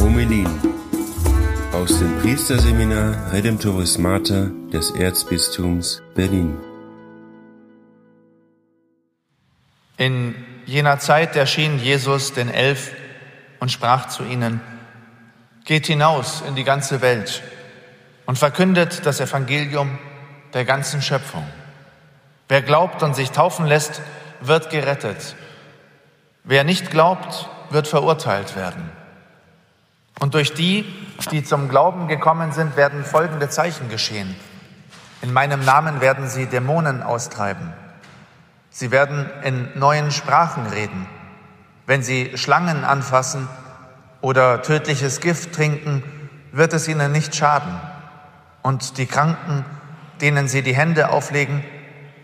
Homelin aus dem Priesterseminar Redemptoris Mater des Erzbistums Berlin. In jener Zeit erschien Jesus den Elf und sprach zu ihnen, Geht hinaus in die ganze Welt und verkündet das Evangelium der ganzen Schöpfung. Wer glaubt und sich taufen lässt, wird gerettet. Wer nicht glaubt, wird verurteilt werden. Und durch die, die zum Glauben gekommen sind, werden folgende Zeichen geschehen. In meinem Namen werden sie Dämonen austreiben. Sie werden in neuen Sprachen reden. Wenn sie Schlangen anfassen oder tödliches Gift trinken, wird es ihnen nicht schaden. Und die Kranken, denen sie die Hände auflegen,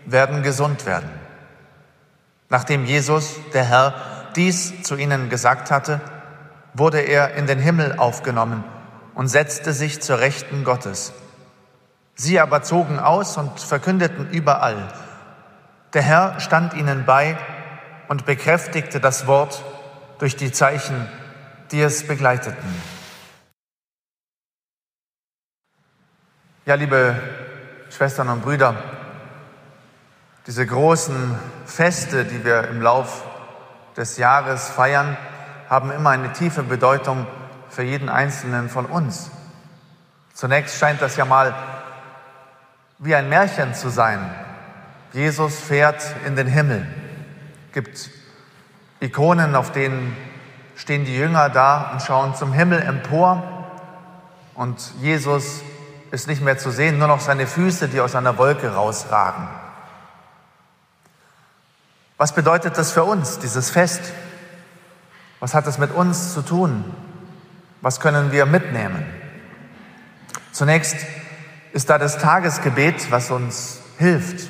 werden gesund werden. Nachdem Jesus, der Herr, dies zu ihnen gesagt hatte, wurde er in den Himmel aufgenommen und setzte sich zur Rechten Gottes. Sie aber zogen aus und verkündeten überall, der Herr stand ihnen bei und bekräftigte das Wort durch die Zeichen, die es begleiteten. Ja, liebe Schwestern und Brüder, diese großen Feste, die wir im Lauf des Jahres feiern, haben immer eine tiefe Bedeutung für jeden Einzelnen von uns. Zunächst scheint das ja mal wie ein Märchen zu sein. Jesus fährt in den Himmel. Gibt Ikonen, auf denen stehen die Jünger da und schauen zum Himmel empor. Und Jesus ist nicht mehr zu sehen, nur noch seine Füße, die aus einer Wolke rausragen. Was bedeutet das für uns, dieses Fest? Was hat es mit uns zu tun? Was können wir mitnehmen? Zunächst ist da das Tagesgebet, was uns hilft.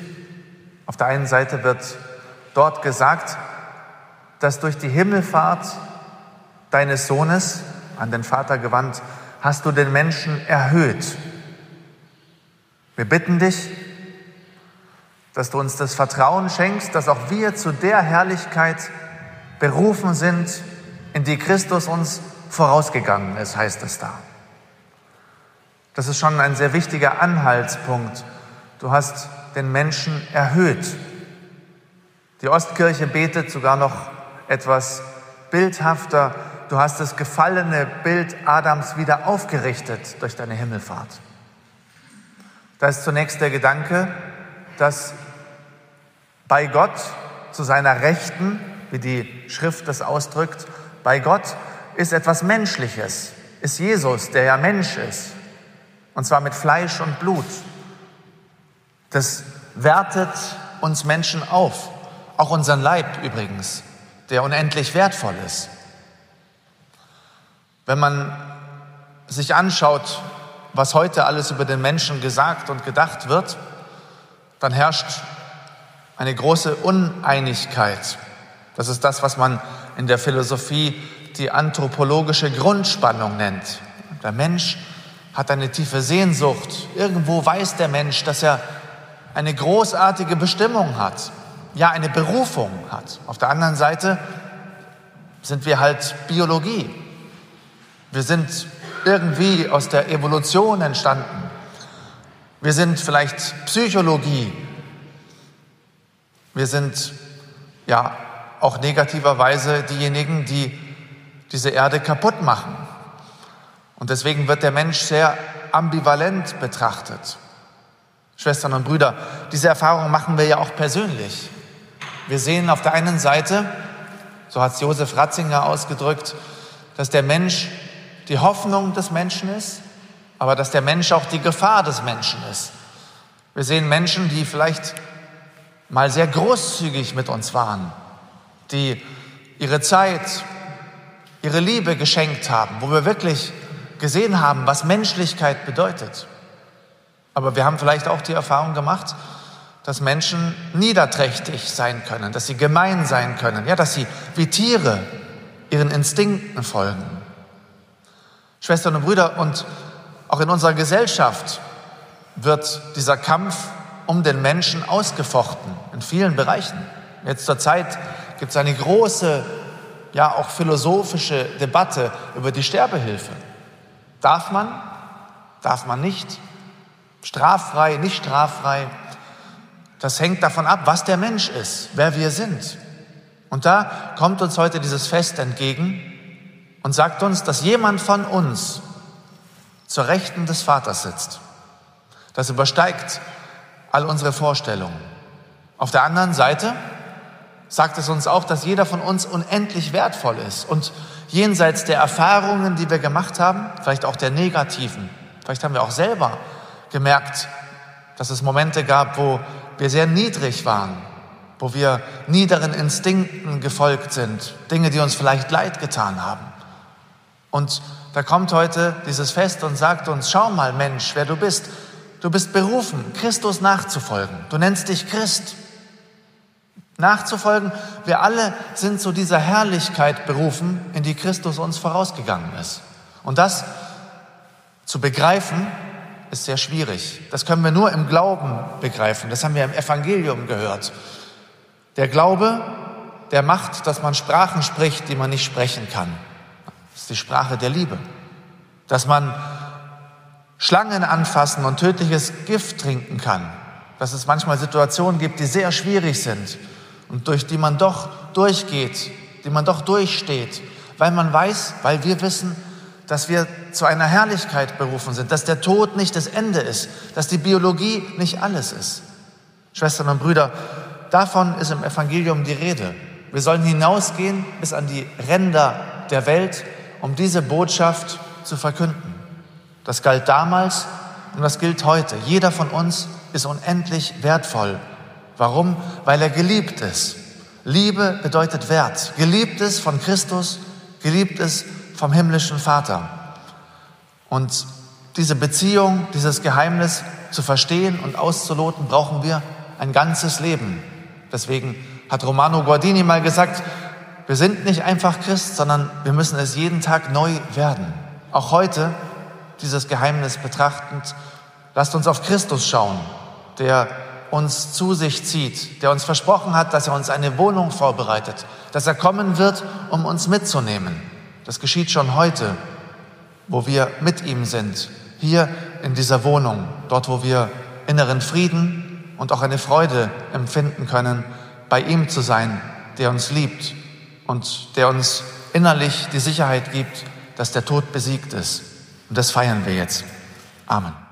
Auf der einen Seite wird dort gesagt, dass durch die Himmelfahrt deines Sohnes, an den Vater gewandt, hast du den Menschen erhöht. Wir bitten dich, dass du uns das Vertrauen schenkst, dass auch wir zu der Herrlichkeit berufen sind, in die Christus uns vorausgegangen ist, heißt es da. Das ist schon ein sehr wichtiger Anhaltspunkt. Du hast den Menschen erhöht. Die Ostkirche betet sogar noch etwas bildhafter. Du hast das gefallene Bild Adams wieder aufgerichtet durch deine Himmelfahrt. Da ist zunächst der Gedanke, dass bei Gott zu seiner Rechten, wie die Schrift das ausdrückt, bei Gott ist etwas Menschliches, ist Jesus, der ja Mensch ist, und zwar mit Fleisch und Blut. Das wertet uns Menschen auf, auch unseren Leib übrigens, der unendlich wertvoll ist. Wenn man sich anschaut, was heute alles über den Menschen gesagt und gedacht wird, dann herrscht eine große Uneinigkeit. Das ist das, was man in der Philosophie die anthropologische Grundspannung nennt. Der Mensch hat eine tiefe Sehnsucht. Irgendwo weiß der Mensch, dass er eine großartige Bestimmung hat, ja eine Berufung hat. Auf der anderen Seite sind wir halt Biologie. Wir sind irgendwie aus der Evolution entstanden. Wir sind vielleicht Psychologie. Wir sind ja auch negativerweise diejenigen, die diese Erde kaputt machen. Und deswegen wird der Mensch sehr ambivalent betrachtet. Schwestern und Brüder, diese Erfahrung machen wir ja auch persönlich. Wir sehen auf der einen Seite, so hat es Josef Ratzinger ausgedrückt, dass der Mensch die Hoffnung des Menschen ist, aber dass der Mensch auch die Gefahr des Menschen ist. Wir sehen Menschen, die vielleicht mal sehr großzügig mit uns waren, die ihre Zeit, ihre Liebe geschenkt haben, wo wir wirklich gesehen haben, was Menschlichkeit bedeutet. Aber wir haben vielleicht auch die Erfahrung gemacht, dass Menschen niederträchtig sein können, dass sie gemein sein können, ja, dass sie wie Tiere ihren Instinkten folgen. Schwestern und Brüder, und auch in unserer Gesellschaft wird dieser Kampf um den Menschen ausgefochten in vielen Bereichen. Jetzt zur Zeit gibt es eine große, ja auch philosophische Debatte über die Sterbehilfe. Darf man? Darf man nicht? Straffrei, nicht straffrei? Das hängt davon ab, was der Mensch ist, wer wir sind. Und da kommt uns heute dieses Fest entgegen und sagt uns, dass jemand von uns zur Rechten des Vaters sitzt. Das übersteigt all unsere Vorstellungen. Auf der anderen Seite sagt es uns auch, dass jeder von uns unendlich wertvoll ist und jenseits der Erfahrungen, die wir gemacht haben, vielleicht auch der negativen, vielleicht haben wir auch selber gemerkt, dass es Momente gab, wo wir sehr niedrig waren, wo wir niederen Instinkten gefolgt sind, Dinge, die uns vielleicht leid getan haben. Und da kommt heute dieses Fest und sagt uns, schau mal Mensch, wer du bist. Du bist berufen, Christus nachzufolgen. Du nennst dich Christ nachzufolgen. Wir alle sind zu dieser Herrlichkeit berufen, in die Christus uns vorausgegangen ist. Und das zu begreifen, ist sehr schwierig. Das können wir nur im Glauben begreifen. Das haben wir im Evangelium gehört. Der Glaube, der macht, dass man Sprachen spricht, die man nicht sprechen kann. Das ist die Sprache der Liebe. Dass man Schlangen anfassen und tödliches Gift trinken kann. Dass es manchmal Situationen gibt, die sehr schwierig sind und durch die man doch durchgeht, die man doch durchsteht, weil man weiß, weil wir wissen, dass wir zu einer Herrlichkeit berufen sind, dass der Tod nicht das Ende ist, dass die Biologie nicht alles ist. Schwestern und Brüder, davon ist im Evangelium die Rede. Wir sollen hinausgehen bis an die Ränder der Welt, um diese Botschaft zu verkünden. Das galt damals und das gilt heute. Jeder von uns ist unendlich wertvoll Warum? Weil er geliebt ist. Liebe bedeutet Wert. Geliebt ist von Christus, geliebt ist vom himmlischen Vater. Und diese Beziehung, dieses Geheimnis zu verstehen und auszuloten, brauchen wir ein ganzes Leben. Deswegen hat Romano Guardini mal gesagt, wir sind nicht einfach Christ, sondern wir müssen es jeden Tag neu werden. Auch heute dieses Geheimnis betrachtend, lasst uns auf Christus schauen, der uns zu sich zieht, der uns versprochen hat, dass er uns eine Wohnung vorbereitet, dass er kommen wird, um uns mitzunehmen. Das geschieht schon heute, wo wir mit ihm sind, hier in dieser Wohnung, dort, wo wir inneren Frieden und auch eine Freude empfinden können, bei ihm zu sein, der uns liebt und der uns innerlich die Sicherheit gibt, dass der Tod besiegt ist. Und das feiern wir jetzt. Amen.